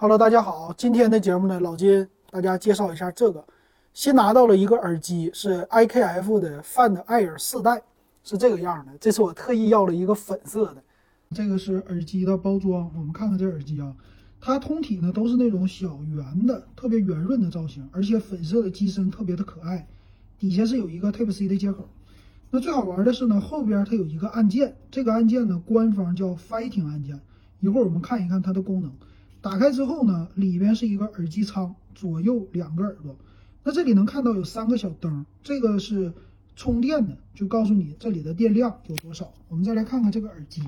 Hello，大家好，今天的节目呢，老金大家介绍一下这个，新拿到了一个耳机，是 IKF 的 Find Air 四代，是这个样的。这次我特意要了一个粉色的。这个是耳机的包装，我们看看这耳机啊，它通体呢都是那种小圆的，特别圆润的造型，而且粉色的机身特别的可爱。底下是有一个 Type C 的接口。那最好玩的是呢，后边它有一个按键，这个按键呢官方叫 Fighting 按键。一会儿我们看一看它的功能。打开之后呢，里边是一个耳机仓，左右两个耳朵。那这里能看到有三个小灯，这个是充电的，就告诉你这里的电量有多少。我们再来看看这个耳机，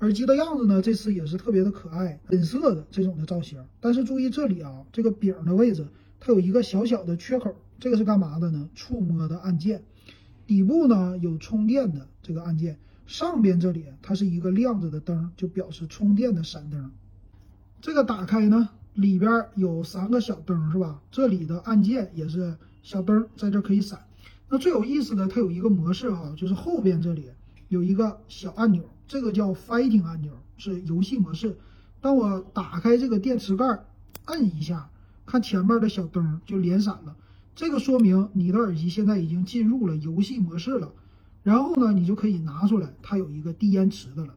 耳机的样子呢，这次也是特别的可爱，粉色的这种的造型。但是注意这里啊，这个柄的位置它有一个小小的缺口，这个是干嘛的呢？触摸的按键。底部呢有充电的这个按键，上边这里它是一个亮着的灯，就表示充电的闪灯。这个打开呢，里边有三个小灯，是吧？这里的按键也是小灯，在这可以闪。那最有意思的，它有一个模式哈，就是后边这里有一个小按钮，这个叫 Fighting 按钮，是游戏模式。当我打开这个电池盖，摁一下，看前面的小灯就连闪了，这个说明你的耳机现在已经进入了游戏模式了。然后呢，你就可以拿出来，它有一个低延迟的了。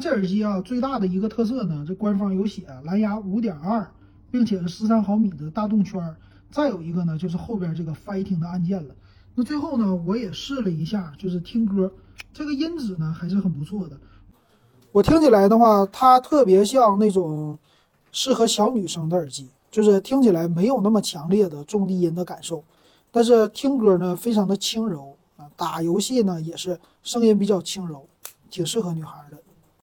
这耳机啊，最大的一个特色呢，这官方有写蓝牙五点二，并且是十三毫米的大动圈。再有一个呢，就是后边这个 Fighting 的按键了。那最后呢，我也试了一下，就是听歌，这个音质呢还是很不错的。我听起来的话，它特别像那种适合小女生的耳机，就是听起来没有那么强烈的重低音的感受，但是听歌呢非常的轻柔啊，打游戏呢也是声音比较轻柔，挺适合女孩的。